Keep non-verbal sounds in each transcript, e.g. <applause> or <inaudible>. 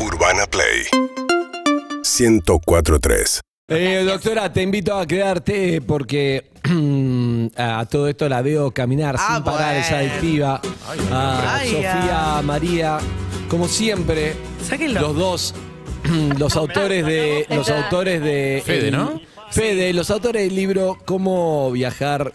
Urbana Play 1043 Eh, doctora, te invito a quedarte porque <clears throat> a todo esto la veo caminar Ah, sin parar, es bueno. adictiva. A Ay, Sofía, María, como siempre, Sáquenlo. los dos, <clears throat> los <laughs> autores de, los autores de Fede, ¿no? Fede, los autores del libro Cómo viajar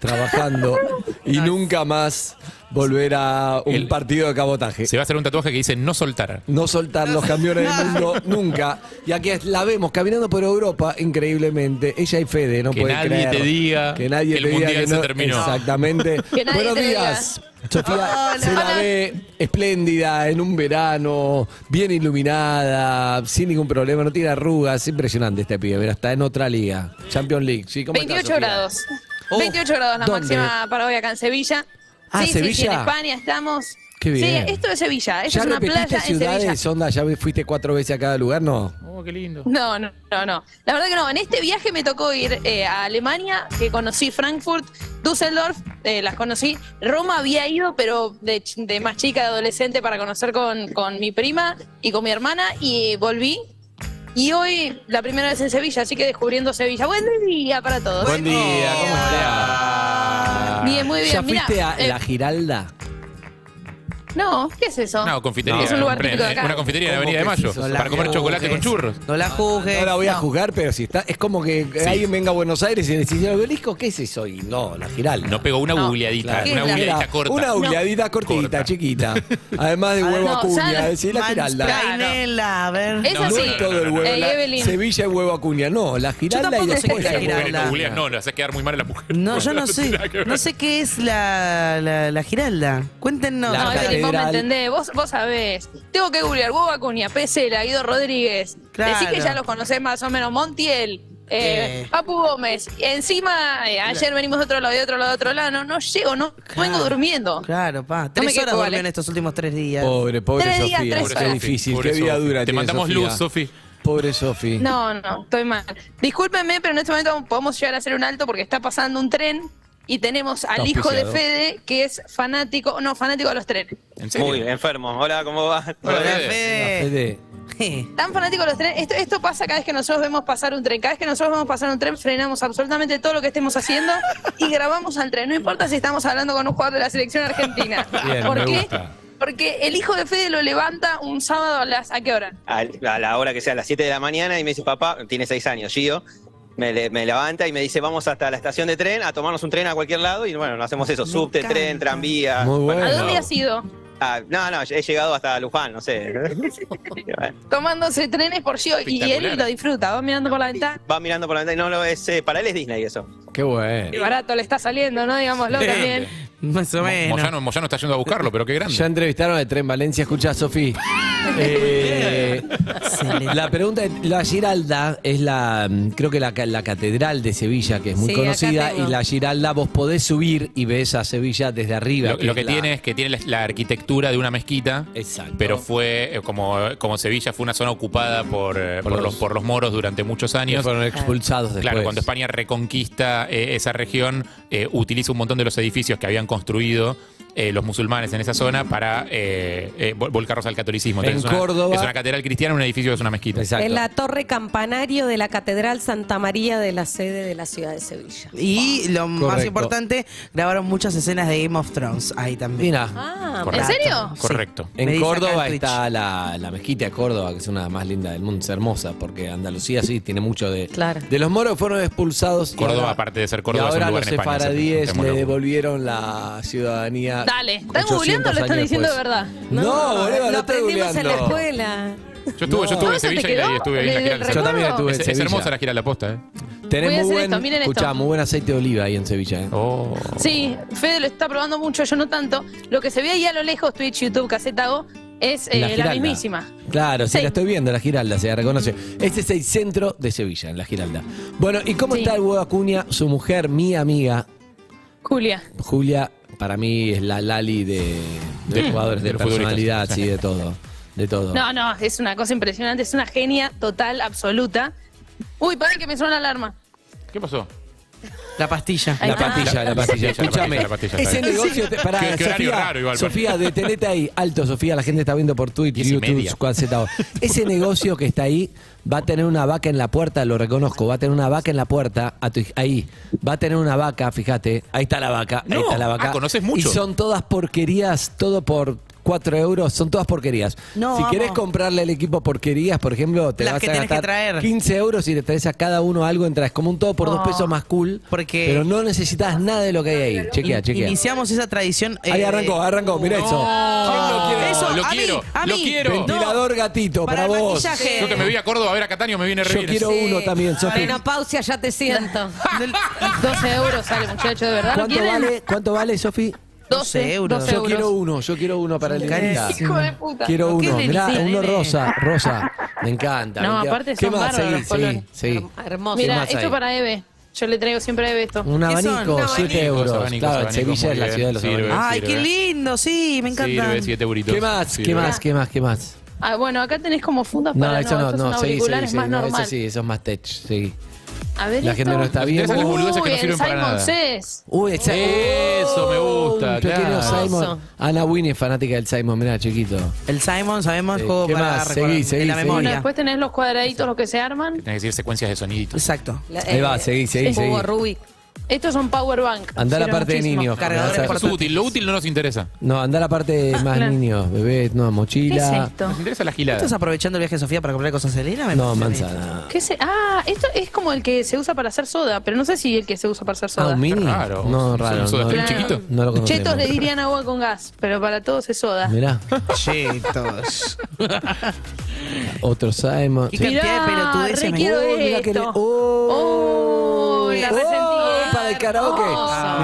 trabajando <laughs> y nunca más volver a un El- partido de cabotaje. Se va a hacer un tatuaje que dice no soltar. No soltar los camiones del <laughs> mundo nunca. Y aquí la vemos caminando por Europa increíblemente. Ella y Fede, no Que puede nadie creer. te diga que nadie que el te diga mundial que se no- terminó. Exactamente. <laughs> Que nadie Buenos te días. Sofía se la ve espléndida en un verano, bien iluminada, sin ningún problema, no tiene arrugas, es impresionante este pibe, mira, está en otra liga, Champions League. Sí, ¿cómo estás, 28 Sofía? grados. Oh, 28 grados la ¿dónde? máxima para hoy acá en Sevilla. Ah, sí, sí, sí, Sevilla. en España estamos. Qué bien. Sí, esto es Sevilla. Esto ¿Ya es una playa en Sevilla. ciudades, onda? ¿Ya fuiste cuatro veces a cada lugar? No. Oh, qué lindo. No, no, no, no. La verdad que no. En este viaje me tocó ir eh, a Alemania, que conocí Frankfurt, Düsseldorf, eh, las conocí. Roma había ido, pero de más chica, de adolescente, para conocer con, con mi prima y con mi hermana, y volví. Y hoy, la primera vez en Sevilla, así que descubriendo Sevilla. Buen día para todos. Buen día, ¿cómo estás? Bien, muy bien. ¿Ya Mirá, fuiste a eh, La Giralda? No, ¿qué es eso? No, confitería. Es un lugar Pre- típico de acá. Una confitería en ¿Cómo Avenida de Mayo. Para la comer chocolate con churros. No la juzgues. No la voy a No. juzgar, pero si está, es como que alguien venga a Buenos Aires y le dice, obelisco, ¿qué es eso? Y no, la Giralda. No pegó una googleadita. Una ¿Qué es la- googleadita corta. Una googleadita cortita, Corta. chiquita. Además de huevo no, acuña, ya- decir la Giralda. Mansplainela, a ver. Es así. es todo el huevo. La-. Sevilla y huevo acuña. No, la Giralda y después la Giralda. No, le hace quedar muy mal a la mujer. No, yo no <laughs> sé. No sé qué es la, la, la giralda. Cuéntenos. No, vos me entendés, vos, vos sabés. Tengo que googlear Hugo Acuña, Pesela, Guido Rodríguez. Claro. Decís que ya los conocés más o menos. Montiel, eh, ¿Qué? Papu Gómez. Encima, eh, ayer venimos de otro lado, de otro lado, de otro lado. No, no llego, no Claro. vengo durmiendo. Claro, pa. Tres quejo, horas vale. en estos últimos tres días. Pobre, pobre Tres días, Sofía. tres Qué horas. difícil, Pobre qué vida dura Te mandamos Sofía. luz, Sofi. Pobre Sofi. No, no, estoy mal. Discúlpenme, pero en este momento podemos llegar a hacer un alto porque está pasando un tren y tenemos al hijo de. Fede, que es fanático, no, fanático de los trenes. ¿En serio? Muy enfermo. Hola, ¿cómo va? Hola, Hola, Fede. Tan fanático de los trenes. Esto, esto pasa cada vez que nosotros vemos pasar un tren. Cada vez que nosotros vemos pasar un tren, frenamos absolutamente todo lo que estemos haciendo <laughs> y grabamos al tren. No importa si estamos hablando con un jugador de la selección argentina. <laughs> Bien, ¿Por me qué? gusta. Porque el hijo de Fede lo levanta un sábado a las. ¿A qué hora? A, a la hora que sea, a las 7 de la mañana, y me dice, papá, tiene 6 años, Gio. Me, le- me levanta y me dice, vamos hasta la estación de tren a tomarnos un tren a cualquier lado. Y bueno, hacemos eso, Me subte, encanta. tren, tranvía. Muy bueno. ¿A dónde no. has ido? Ah, no, no, he llegado hasta Luján, no sé. <laughs> <laughs> Tomándose trenes por Gio y él lo disfruta. Va mirando por la ventana. Va mirando por la ventana y no lo es, eh, para él es Disney eso. Qué bueno. Y barato le está saliendo, ¿no? Digámoslo también. <laughs> Más o menos. Moyano, Moyano está yendo a buscarlo, pero qué grande. Ya entrevistaron al Tren Valencia, escucha Sofi. <laughs> Eh, Excelente. la pregunta es, la Giralda es la, mm, creo que la, la catedral de Sevilla, que es muy Sí, acá conocida, tengo. y la Giralda vos podés subir y ves a Sevilla desde arriba. Lo, lo que es la- tiene es que tiene la, la arquitectura de una mezquita. Exacto. Pero fue, eh, como, como Sevilla fue una zona ocupada por, eh, Por por, los- los, por los moros durante muchos que años. fueron expulsados después. Claro, cuando España reconquista eh, esa región, eh, utiliza un montón de los edificios que habían construido eh, los musulmanes en esa zona para eh, eh, vol- volcarlos al catolicismo. En es una- Córdoba- Es una catedral cristiana, un edificio que es una mezquita. Exacto. En la torre campanario de la Catedral Santa María de la sede de la ciudad de Sevilla. Y lo más importante, grabaron muchas escenas de Game of Thrones ahí también. Mira, Ah, ¿En serio? Correcto. En Córdoba está la, la mezquita de Córdoba, que es una de las más lindas del mundo, es hermosa, porque Andalucía sí tiene mucho de, Claro. de los moros que fueron expulsados. ahora- aparte de ser y Córdoba, es un ahora lugar los en España. sefaradíes le devolvieron la ciudadanía. Dale, ¿están 800 googleando o lo están diciendo de después. verdad? No, boludo, no lo estoy aprendimos en la googleando. escuela. Yo estuve, yo estuve en ¿Cómo se te Sevilla y quedó? estuve ahí en la ¿El Giralda. Yo también estuve en Es, es Sevilla. hermosa la gira la posta, ¿eh? Tenés Voy a muy hacer buen, esto, miren esto. escuchá, muy buen aceite de oliva ahí en Sevilla. ¿eh? Oh. Sí, Fede lo está probando mucho, yo no tanto. Lo que se ve ahí a lo lejos, Twitch, YouTube, Casetago, es eh, La la, Giralda. mismísima. Claro, sí, Sí. la estoy viendo, la Giralda, se la reconoce. Este es el centro de Sevilla, en la Giralda. Bueno, ¿y cómo Sí. está el huevo Acuña? Su mujer, mi amiga, Julia. Julia, para mí es la Lali de, de Mm. jugadores de, personalidad, sí. sí, de todo. De todo. No, no, es una cosa impresionante, es una genia total, absoluta. Uy, para que me suena la alarma. ¿Qué pasó? La pastilla. La pastilla, la pastilla. la Escúchame. pastilla, la pastilla, Ese negocio. te- pará, Qué- qué horario Sofía, raro igual, Sofía, detenete ahí. Alto, Sofía. La gente está viendo por y YouTube, Ese negocio que está ahí va a tener una vaca en la puerta, lo reconozco. Va a tener una vaca en la puerta. a tu- ahí. Va a tener una vaca, fíjate. Ahí está la vaca. Ahí No. está la vaca. Ah, conoces mucho. Y son todas porquerías, todo por. 4 euros, son todas porquerías. No, si vamos. querés comprarle al equipo porquerías, por ejemplo, te Las vas que a tenés que gastar traer. 15 euros y le traes a cada uno algo, entras como un todo por dos Oh. pesos más cool. Porque- Pero no necesitas nada de lo que hay ahí. Chequea, chequea. Iniciamos esa tradición. Ahí eh, arrancó, arrancó, mira eso. ¿Quién lo quiere? Eso, lo a mí, quiero, a lo mí. quiero. Ventilador gatito, para, Para el vos. maquillaje. Yo que me voy a Córdoba a ver a Catania me viene re Yo bien. quiero uno también, Sofi. Menopausia, ya te siento. <laughs> 12 euros sale, muchacho, de verdad. ¿Lo ¿Cuánto vale, ¿Cuánto vale, Sofi? 12 euros. 12 Yo euros. quiero uno, yo quiero uno para el carísimos. Hijo de puta. Quiero ¿Qué uno, mirá, uno nene? rosa, rosa. Me encanta. No, me encanta. aparte ¿Qué son más? bárbaros Seguí, los colores. seguí, seguí. Hermoso. Mira, más esto hay? para Eve. Yo le traigo siempre a Eve esto. Un abanico, Un 7 abanico. euros. Abanicos, claro, abanicos, Sevilla muy es la bien. ciudad de los Sirve. abanicos. Ay, qué Sirve. lindo, sí, me Sirve encantan. 7 euritos. ¿Qué más? Sirve. ¿Qué más? ¿Qué más? ¿Qué más? Ah, bueno, acá tenés como fundas No, para eso no, estos no, son seguí, auriculares seguí, más seguí. No, normal. eso sí, eso es más tech, sí. A ver La esto. gente no está viendo. las boludeces que no sirven para Simon nada. Says. Uy, el Simon. Eso me gusta, claro. Simon. Ana Winnie es fanática del Simon, mirá, chiquito. El Simon, sabemos, Sí. juego ¿Qué para más? recordar Seguí, seguí, en la seguí. Bueno, memoria. después tenés los cuadraditos, los que se arman. Tenés que decir secuencias de soniditos. Exacto. La- Ahí va, eh, seguí, seguí, seguí. Rubik. Estos son power bank. Andá a la parte de niños. Cargadores Eso es útil, lo útil no nos interesa. No, anda a la parte más claro. niños, bebé, no, ¿Qué es mochila. esto? Nos interesa la gilada. ¿Estás aprovechando el viaje de Sofía para comprar cosas a Selena? Me No, parece manzana. ¿Qué se- Ah, esto es como el que se usa para hacer soda, pero no sé si el que se usa para hacer Ah, soda. un mini. raro. No, ¿Un raro. soda no, stream Claro. chiquito? No lo conocemos. Chetos le dirían agua con gas, pero para todos es soda. Mirá, Chetos. <laughs> otro Simon. ¿Qué Sí. cantidad de pelotudeces me- requiero Oh, mirá que le- esto. Oh, Oh, la oh, resentí. Para el karaoke.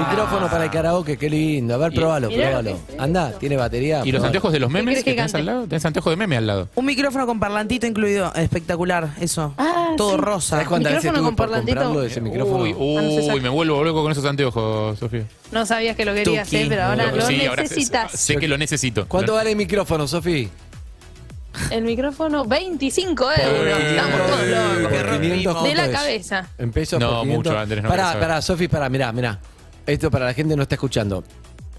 Micrófono para el karaoke, qué lindo. A ver, probalo, mirá lo probalo. que es Anda, tiene batería. ¿Y los probalo. anteojos de los memes querés que que tenés cante? al lado? Tenés anteojos de meme al lado. Un micrófono con parlantito incluido. Espectacular, eso. Ah, Todo sí. rosa. ¿Sabes cuántas veces Micrófono tuve con por parlantito. comprarlo de ese micrófono? Uy, Ah, no se uy, saca. me vuelvo loco con esos anteojos, Sofía. No sabías que lo querías, Tuki. eh, pero ahora Lo- lo sí, ahora sé- necesitas. sé que lo necesito. ¿Cuánto Lo- vale el micrófono, Sofi? El micrófono, 25 euros. Por Estamos todos Qué locos. rompimos. 500 De la cabeza. En pesos No, por 500. mucho, Andrés, no Pará, querés saber. pará, Sofi, pará, mirá, mirá. Esto para la gente que no está escuchando.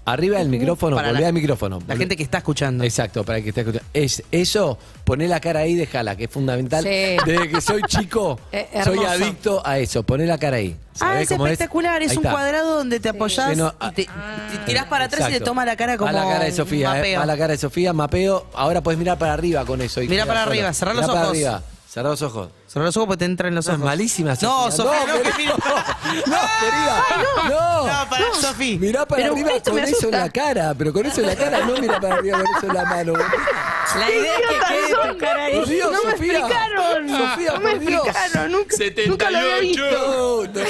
Arriba del micrófono, Para volvé la- al micrófono. La gente que está escuchando. Exacto, para el que esté escuchando. Es eso, poné la cara ahí, déjala, que es fundamental. Sí. Desde que soy chico, <laughs> Eh, soy hermoso. adicto a eso. Poné la cara ahí. Ah, ¿Sabés es cómo espectacular. Es, Ahí un está. cuadrado donde te apoyás Sí, no, y te, te tirás para atrás y te Exacto. toma la cara como A la cara de Sofía, eh, mapeo. a la cara de Sofía, mapeo. Ahora puedes mirar para arriba con eso. y Mirá quedás para arriba, cerrá los Mirá para ojos. arriba, cerrá los ojos. Cerrá los ojos porque te entran en los No, ojos. malísima, No, Sofía, <laughs> no. No, querida. No, No, para Sofía. Mirá para Pero arriba con me eso en asusta. la cara, pero con eso en la cara, no mira para arriba con eso en la mano. La idea es que quede tu cara ahí. Por Dios, No me Sofía. explicaron. Sofía, no me por Dios. explicaron. Nunca, nunca lo había visto. No, no.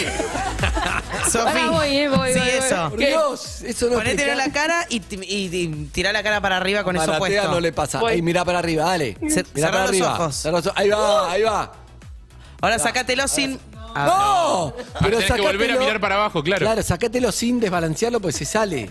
Ahora Sofía. voy, eh, voy, Sí, voy, voy. eso. Por ¿Qué? Dios, eso no Ponételo en la cara y, ti- y, y tirá la cara para arriba con eso puesto. no le pasa. Voy. Ahí, mira para arriba, dale. Cerrá para los arriba. ojos. Cerrá los ojos. Ahí va, ahí va. Ahora sácatelo sin. Ah, ¡No! Ahora tenés que volver a sacátelo- mirar para abajo, claro. Claro, sacátelo sin desbalancearlo, pues se sale.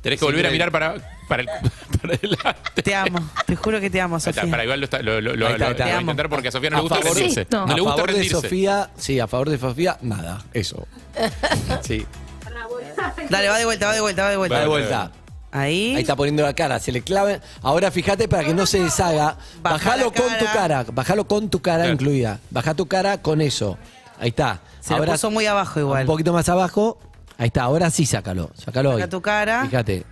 Tenés que volver a mirar para, para, el, <laughs> para adelante. Te amo. Te juro que te amo, está, Sofía. para igual lo, está- lo, lo, lo- Ahí está, lo- ahí está. lo voy a intentar porque a Sofía no le gusta favor de- rendirse. No a le gusta favor de. Sofía, sí, a favor de Sofía, nada. Eso. Sí. Dale, va de vuelta, va de vuelta, va de vuelta. Va de vuelta. Ahí. Ahí está poniendo la cara, se le clave. Ahora fíjate para que no se deshaga. Baja Bájalo la con tu cara. Bájalo con tu cara Claro. incluida. Baja tu cara con eso. Ahí está. Se lo puso muy abajo igual. Un poquito más abajo. Ahí está. Ahora sí sácalo. Sácalo Saca ahí. tu cara. Fíjate.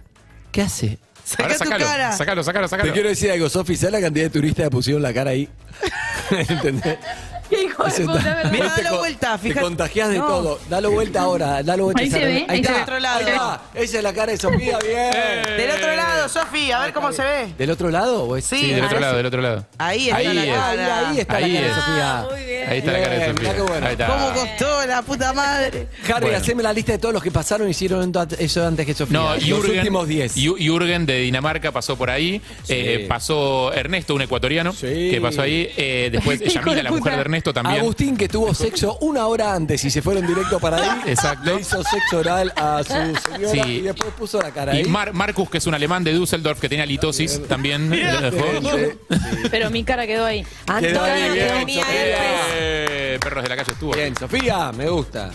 ¿Qué hace? Saca Ahora tu sacalo, cara. sacalo, sacalo, Te sacalo. quiero decir algo, Sofi. ¿Sabes la cantidad de turistas que pusieron la cara ahí? <laughs> ¿Entendés? <laughs> Qué hijo de puta. Mira, te vuelta, Te fíjate. contagias de No. todo. Dalo vuelta ahora. Dalo vuelta. Ahí se ve, Ahí ahí está. se ve. Del otro lado. Ahí está. Esa es la cara de Sofía. Bien. Del otro lado, Sofía, a ver cómo se ve. ¿Del otro lado? o es- Sí, Sí, del otro lado, del otro lado. Ahí está Ahí la es. cara. Ahí, ahí está Ahí la cara es. de Sofía. muy bien. Ahí está la cara de Bien, Sofía. mirá qué bueno. Ahí está. ¿Cómo costó la puta madre? Harry, Bueno. haceme la lista de todos los que pasaron y hicieron eso antes que Sofía. No, los Jürgen, últimos 10. Yu- Jürgen de Dinamarca pasó por ahí. Eh, pasó Ernesto, un ecuatoriano, Sí. que pasó ahí. Eh, después <laughs> Hijo Yamila, la mujer de Ernesto, también. Agustín, que tuvo sexo una hora antes y se fueron directo para ahí. Exacto. Le hizo sexo oral a su señora Sí. y después puso la cara ahí. Y Mar- Marcus, que es un alemán de Düsseldorf que tenía litosis, también. Pero mi cara quedó ahí. Quedó Antonio bien, Sofía. antes. Eh, perros de la calle estuvo. Bien, Sofía, me gusta.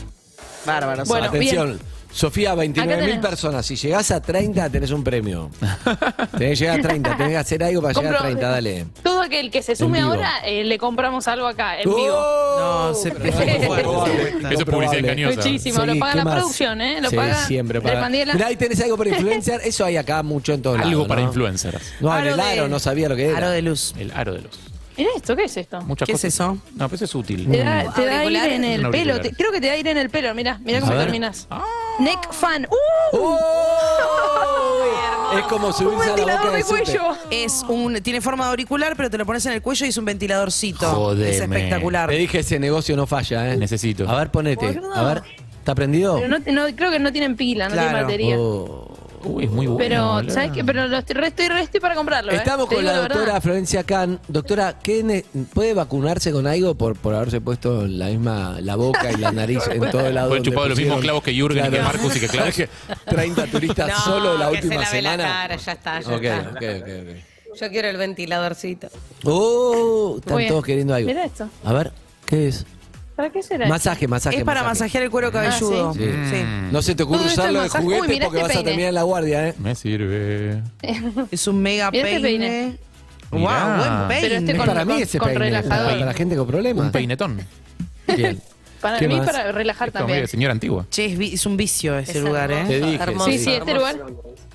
Bárbaro. Bueno, Atención. Sofía, 29 Acá mil tenemos. personas. Si llegás a 30, tenés un premio. <laughs> tenés que llegar a 30. Tenés que hacer algo para llegar a Compro- 30. Dale. Todo aquel que se sume vivo. ahora, eh, le compramos algo acá, en vivo. ¡Oh! No, se- <laughs> eso es es publicidad engañosa. Muchísimo, lo paga ¿qué la más? producción, ¿eh? Lo sí, paga siempre el paga. Mirá, ahí tenés algo para influencer. <laughs> Eso hay acá mucho en todos lados. Algo para influencers. No, el aro, no sabía lo que era. Aro de luz. El aro de luz. Mirá esto, ¿qué es esto? Muchas ¿Qué es cosas. eso? No, pero eso es útil. Te da, te da aire en el pelo. te- creo que te da aire en el pelo. Mirá, mirá cómo ver. terminas. Neck fan. ¡Uh! ¡Oh! Es como Un subirse a la ventilador boca de cuello. Es un, tiene forma de auricular, pero te lo pones en el cuello y es un ventiladorcito. Jodeme. Es espectacular. Te dije, ese negocio no falla, ¿eh? Necesito. A ver, ponete. A ver, ¿está prendido? Pero no, no- creo que no tienen pila, no Claro. tienen batería. Oh. Uy, es muy bueno. Pero. ¿sabes qué? Pero lo estoy, estoy, estoy para comprarlo. ¿eh? Estamos con la verdad. doctora Florencia Can. Doctora, ¿qué ne- ¿puede vacunarse con algo por, por haberse puesto la misma la boca y la <laughs> nariz en todo el lado? Puede chupado los mismos clavos que Jürgen y que Marcus y que Klaus. <laughs> 30 turistas solo la que última se lave semana. la cara, ya está, ya Ok, está. ok, ok, Yo quiero el ventiladorcito. Oh, están todos queriendo algo. Mira esto. A ver, ¿qué es? ¿Para qué será? Masaje, masaje. Es para masajear el cuero cabelludo. Ah, sí. Sí. No se te ocurre Todo esto usarlo es de juguete Uy, mirá porque este vas a peine. terminar en la guardia, ¿eh? Me sirve. <laughs> Es un mega Mira este peine. peine. Wow, Mirá. buen peine. Pero este Es con- para mí ese con peine. relajador. Para la gente con problemas. Un peinetón. Bien. Para ¿Qué mí, más? para relajar Es también. señora antigua. Che, es, vi- es un vicio ese Es lugar, hermoso, Te ¿eh? dije, hermoso, Sí, sí, este lugar.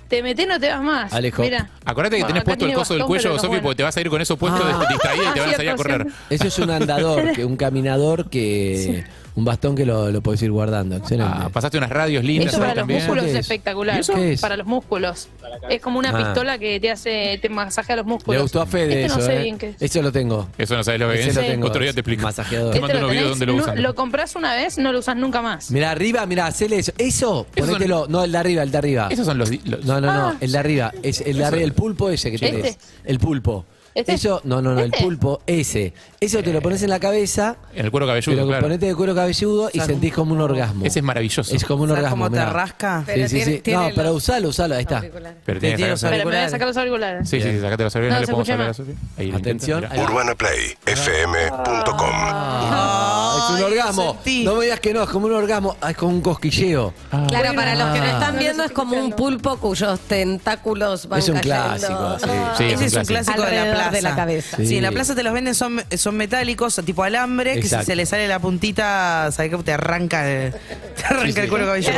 Te metés, no te vas más. Alejo. Mira. Acordate que tenés acá puesto el tiene coso del bastón, cuello, Sofi, bueno. porque te vas a ir con eso puesto Ah. distraída y te van a salir a Cierto, correr. Eso es un andador, <laughs> que, un caminador que. Un bastón que lo, lo podés ir guardando. Excelente. Ah, pasaste unas radios lindas ahí para los también. músculos ¿Qué es es? espectacular. ¿Y eso qué es? Para los músculos. Es como una Ah. pistola que te hace, te masajea los músculos. Le gustó a Fede Este eso, no sé ¿eh? bien qué es. Eso lo tengo. Eso no sabes lo que Ese es. lo tengo. Otro día te explico. Masajeador. Te Este mando lo unos videos tenés, donde lo no- usan. lo compras una vez, no lo usas nunca más. Mira, arriba, mira, hacele eso. Eso, Esos son- ponételo. No, el de arriba, el de arriba. Esos son los. di- los- No, no, no, Ah. el de arriba. Es el de arriba, el pulpo ese que tenés. ¿Este? El pulpo. ¿Este? Eso, no, no, no, el ¿Este? pulpo, ese. Eso te lo pones en la cabeza, En el cuero cabelludo, pero claro. ponete de cuero cabelludo y sentís como un orgasmo. Ese es maravilloso. Es como un ¿Sabes orgasmo. cómo te mirá. rasca? Sí, Pero sí, tiene- sí. tiene No, pero los usalo, usalo, ahí está. auriculares. Pero Te tienes que sacar- Pero me voy a auriculares. sacar los auriculares. Sí, sí, sí, sacate los auriculares. No, ¿No le se podemos escucha hablar a más. Sofi? Ahí lo Atención, intento, ahí mirá. UrbanaPlayFM.com Ah, es un orgasmo. No me digas que no, es como un orgasmo, ah, es como un cosquilleo. Claro, para los que no Ah. están viendo es como un pulpo cuyos tentáculos van Es un cayendo clásico, sí. Sí, Ese es un clásico. clásico de la Alrededor plaza. de la cabeza. Sí. Sí. en la plaza te los venden, son, son metálicos, tipo alambre, que si se le sale la puntita, ¿sabes qué? Te arranca, el- te arranca el cuero cabelludo.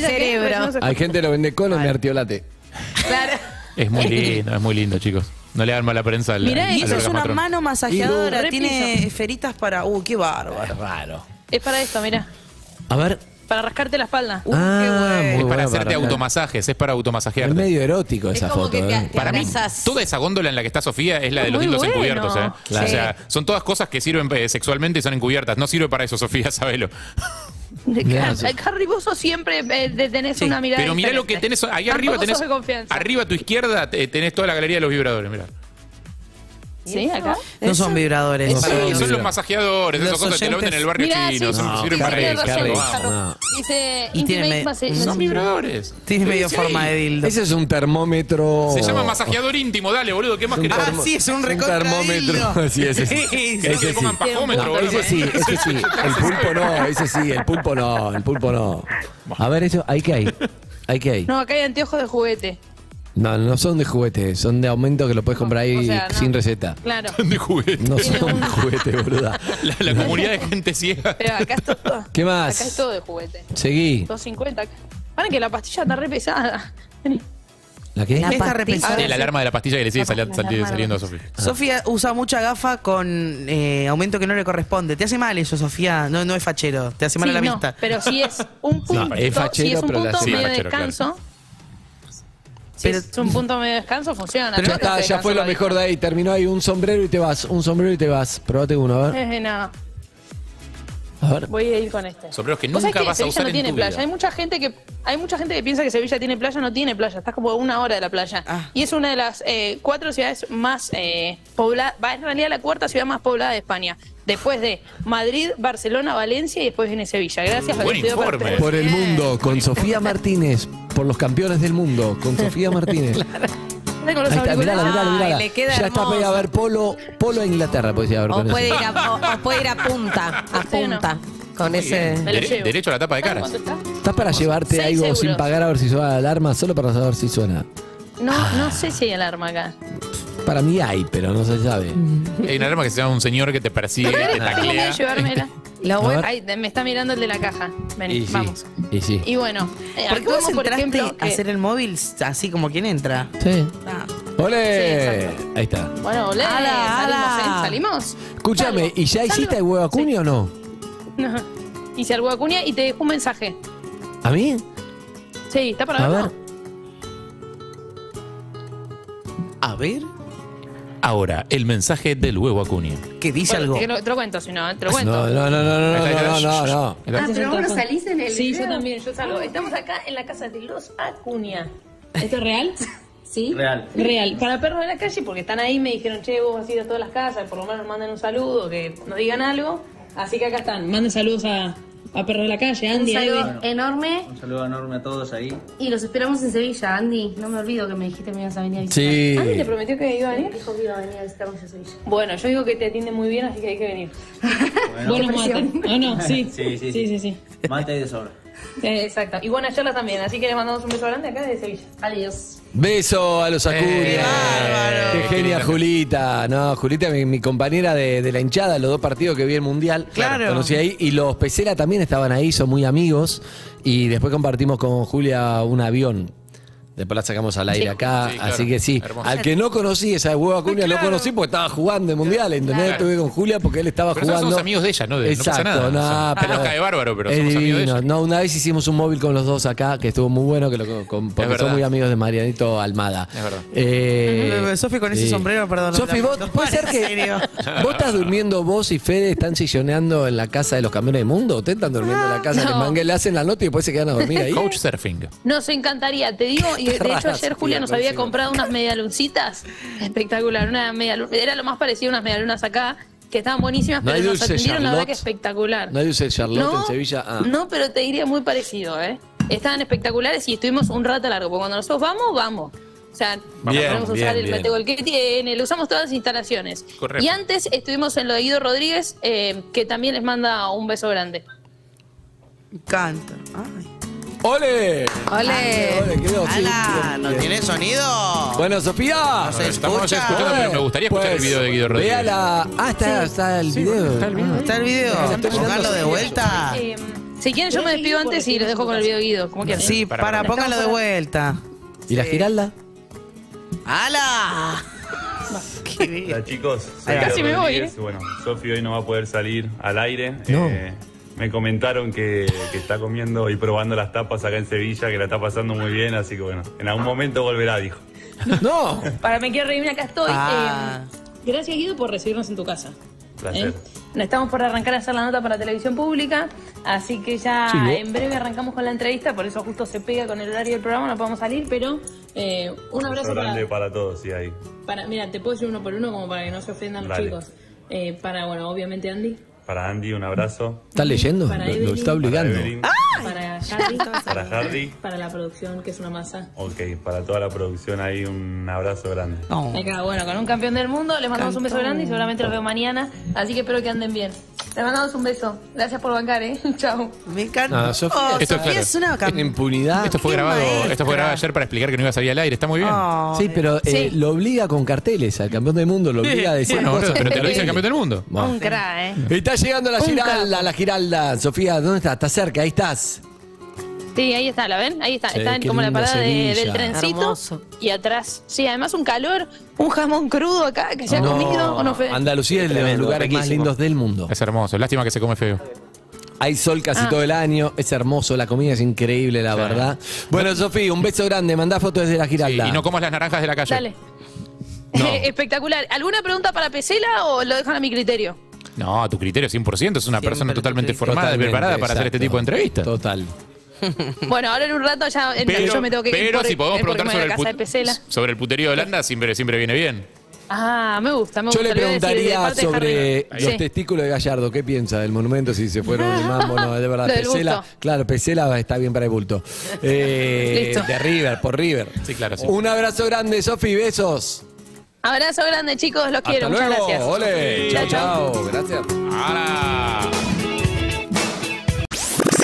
Cerebro. sé- Hay gente que lo vende con o mertiolate. Claro. Es muy lindo, es muy lindo, chicos. No le hagan mala prensa al. Mirá, eso es una mano masajeadora, tiene esferitas para... Uh, qué bárbaro. Raro. Es para esto, mira. A ver. Para rascarte la espalda. Uh, qué ah, Es bueno para hacerte automasajes, es para Es automasajearte. medio erótico Es esa como foto. que te- ¿eh? te Para mí, toda esa góndola en la que está Sofía es la de los Muy dildos bueno. encubiertos, ¿eh? Claro. O sea, son todas cosas que sirven eh, sexualmente y son encubiertas. No sirve para eso, Sofía, <laughs> sabelo. Harry, vos sos siempre eh, tenés una mirada Pero mirá lo que tenés. Ahí arriba tenés. Arriba a tu izquierda te- tenés toda la galería de los vibradores, mirá. ¿Sí? ¿Acá? No son vibradores. No Sí, son son los masajeadores, Los esas cosas te lo venden en el barrio Mirá, chino, sí, son- No, sirven sí, para eso. no. Dice Y tiene me- Massage. Son vibradores. Tiene medio Sí. forma de dildo. Ese es un termómetro. Se llama masajeador íntimo, dale, boludo, ¿qué más querés? Ah, sí, es un un recontra termómetro. <laughs> Sí, ese sí. Sí, ¿Querés que ese le pongan sí. pajómetro, No, boludo? ese sí, ese sí. <laughs> El pulpo no, ese sí, el pulpo no, el pulpo no. A ver, eso, ¿ahí qué hay? ¿Ahí qué hay? No, acá hay anteojos de juguete. No, no son de juguete, son de aumento que lo puedes comprar ahí O sea, no. sin receta. Claro. De juguete. No Tiene son un- de juguete, boluda. <laughs> La, la comunidad de gente ciega. Pero acá es todo. ¿Qué más? Acá es todo de juguete. Seguí. 250. acá. Para que la pastilla está re pesada. Vení. ¿La qué? La Está pastilla. Sí, la alarma de la pastilla que le sigue sali- sali- saliendo a Sofía. Sofía usa mucha gafa con eh, aumento que no le corresponde. Te hace mal eso, Sofía. No, no es fachero. Te hace mal Sí, a la no, vista. pero si es un punto, es fachero, si es un pero la- punto sí, medio de fachero, claro. descanso, si es un punto medio de descanso, funciona. Ya está, fue lo mejor de ahí. Terminó ahí un sombrero y te vas. Un sombrero y te vas. Probate uno, a ver. No, A ver. voy a ir con este. Sombreros que ¿Vos sabés nunca vas a Sevilla usar no en tiene tu playa. vida. Hay mucha gente que hay mucha gente que piensa que Sevilla tiene playa, no tiene playa. Estás como a una hora de la playa. Ah. Y es una de las eh, cuatro ciudades más eh, pobladas, va en realidad la cuarta ciudad más poblada de España. Después de Madrid, Barcelona, Valencia y después viene Sevilla. Gracias Buen Valentino informe. Por el mundo, con Sofía Martínez. Por los campeones del mundo, con Sofía Martínez. <laughs> Con los Ahí está, mirala, mirala, mirala. Ay, le queda ya está hermoso. a ver polo, polo a Inglaterra, a ver O con puede, eso. ir a, o- o puede ir a punta, a <laughs> punta. con ese. Dere- derecho a la tapa de ¿Sabes caras. está? ¿Estás para llevarte Seis algo euros. sin pagar a ver si suena la alarma? Solo para saber si suena. No, Ah. no sé si hay alarma acá. Para mí hay, pero no se sabe. Hay una alarma que se llama un señor que te persigue, te taclea. <laughs> Lo bueno-. Ay, me está mirando el de la caja. Ven, Y sí, vamos. Y sí. Y bueno, eh, ¿Por qué vos por ejemplo, a hacer el móvil así como quien entra? Sí. Ah. ¡Ole! Sí. Ahí está. Bueno, olé, Ala, salimos. ¿eh? ¿Salimos? Escúchame, ¿y ya salgo. hiciste el huevo acuña o no? No. Hice el huevo acuña y te dejo un mensaje. ¿A mí? Sí, ¿está para A verlo? ver. A ver, Ahora, el mensaje del huevo Acuña. Que dice algo. Te, lo cuento, si no, te lo cuento. No, no, no, no, no, no, Ah, pero vos no salís en el Sí, yo también, yo salgo. Ah. Estamos acá en la casa de los Acuña. ¿Esto es real? ¿Sí? Real. Real. Para perros de la calle, porque están ahí, me dijeron, che, vos vas a ir a todas las casas, por lo menos nos manden un saludo, que nos digan algo. Así que acá están. Manden saludos a a perros de la calle, Un Andy, saludo Evi. enorme Un saludo enorme a todos ahí. y los esperamos en Sevilla, Andy. No me olvido que me dijiste que me ibas a venir a visitar. Sí. Andy te prometió que iba a venir. Dijo que iba a venir a visitarnos a Sevilla. Bueno, yo digo que te atiende muy bien, así que hay que venir. Bueno, Buenos mates. ¿O no? Sí. <laughs> Sí, sí, Sí, sí. sí, sí. mate de sobra. <laughs> Exacto. Y buenas charlas también, así que le mandamos un beso grande acá desde Sevilla. Adiós. Beso a los Acuña. Eh. Qué genia. Julita. No, Julita, mi, mi compañera de, de la hinchada, los dos partidos que vi el Mundial. Claro. Conocí ahí. Y los Pesela también estaban ahí, son muy amigos. Y después compartimos con Julia un avión. Después la sacamos al aire Sí. acá. Sí, claro. Así que sí. Hermoso. Al que no conocí esa hueva Acuña, lo conocí porque estaba jugando el Mundial. ¿Entendés? Claro. Estuve con Julia porque él estaba Pero jugando. somos amigos de ella, ¿no? De- no pasa Exacto, nada. no, sea, pero nos cae bárbaro, pero es somos amigos de divino. ella. No, una vez hicimos un móvil con los dos acá, que estuvo muy bueno, que lo, con- porque verdad. son muy amigos de Marianito Almada. Es verdad. Eh, Sofi con ese sombrero, perdón. Sofi, vos, no, ¿puede ser en que <laughs> vos estás durmiendo, vos y Fede están silloneando en la casa de los camiones del mundo? ¿Ustedes están durmiendo en la casa No. que Manguel le hacen la nota y después se quedan a dormir ahí? Coach Surfing. Nos encantaría, te digo, y de hecho ayer Julia nos no había comprado unas medialuncitas, espectacular, una medialun- era lo más parecido a unas medialunas acá, que estaban buenísimas, No pero nos atendieron la verdad que espectacular. ¿No hay dulce Charlotte en Sevilla? Ah. no, pero te diría muy parecido, ¿eh? Estaban espectaculares y estuvimos un rato largo, porque cuando nosotros vamos, vamos. O sea, Bien, podemos bien, usar el bien. metegol que tiene, le usamos todas las instalaciones. Correcto. Y antes estuvimos en lo de Guido Rodríguez, eh, que también les manda un beso grande. Canta. Ay. ¡Ole! Ole. Ole, ¿No tiene sonido? Bueno, Sofía. No se Estamos escucha. escuchando, pero me gustaría escuchar el video de Guido Rodríguez. Vea la... Ah, está, está el video. está el video. Ah. ¿Está el video? Póngalo de vuelta. Eh, si quieren yo me despido antes y los dejo con el video de Guido, como quieran. Sí, para, póngalo de vuelta. ¿Y la Giralda? ¡Hala! Qué <laughs> bien. Hola chicos, Casi me voy, Rodríguez. Bueno, Sofi hoy no va a poder salir al aire. No. Eh, me comentaron que, que está comiendo y probando las tapas acá en Sevilla, que la está pasando muy bien, así que bueno, en algún momento volverá, dijo. No. <laughs> Para me quiero reírme, acá estoy. Ah. Eh, gracias Guido por recibirnos en tu casa. Placer. ¿eh? Estamos por arrancar a hacer la nota para televisión pública, así que ya Sí, en breve arrancamos con la entrevista, por eso justo se pega con el horario del programa, no podemos salir, pero eh, un abrazo grande para, para todos, sí, ahí. para- Mira, te puedo decir uno por uno como para que no se ofendan los chicos. Eh, para, bueno, obviamente Andy, Para Andy, un abrazo. ¿Estás leyendo? Lo, está Para obligando. Harry, para Harry. para la producción, que es una masa. Ok, para toda la producción ahí, un abrazo grande. No. Acá, bueno, con un campeón del mundo, les mandamos un beso grande y seguramente los veo mañana, así que espero que anden bien. Les mandamos un beso. Gracias por bancar, ¿eh? <laughs> Chao. Me encanta. No, Sofía, Oh, esto es Sofía claro. es una cam- En impunidad. Esto fue Qué grabado, maestra. esto fue grabado ayer para explicar que no iba a salir al aire. Está muy bien. Ay. Sí, pero eh, Sí. lo obliga con carteles. Al campeón del mundo lo obliga a decir Bueno, cosas. pero te lo dice el campeón del mundo. Un cra, ¿eh? Está llegando la Giralda, la Giralda. Sofía, ¿dónde estás? ¿Estás cerca? Ahí estás. Sí, ahí está, ¿la ven? Ahí está. Sí, está como la parada de- del trencito. Hermoso. Y atrás. Sí, además un calor, un jamón crudo acá que se ha comido. ¿o no, Fede? Andalucía es de los lugares más lindos del mundo. Es hermoso. Lástima que se come feo. Hay sol casi Ah. todo el año, es hermoso, la comida es increíble, la Sí. verdad. Bueno, Sofía, un beso grande, mandá fotos desde la Sí, Giralda. y no comas las naranjas de la calle. Dale. No. <laughs> Espectacular. ¿Alguna pregunta para Pesela o lo dejan a mi criterio? No, a tu criterio 100%. Es una Siempre persona totalmente criterio. formada y preparada para hacer este tipo de entrevistas. Total. <laughs> Bueno, ahora en un rato ya en- Pero, yo me tengo que ir pero por- si podemos preguntar sobre a el, sobre el puterío de Holanda, siempre, siempre viene bien. Ah, me gusta, me Yo gusta. le decir de preguntaría de sobre los Sí. testículos de Gallardo. ¿Qué piensa del monumento? Si se fueron de mambo, no, de verdad. <laughs> Pesela, claro, Pesela está bien para el bulto. <laughs> Eh, Listo. de River, por River. Sí, claro, sí. Un abrazo grande, Sofi, besos. Abrazo grande, chicos, los quiero. Hasta Muchas luego. gracias. Ole. Chao, Chao. Gracias. ¡Hala!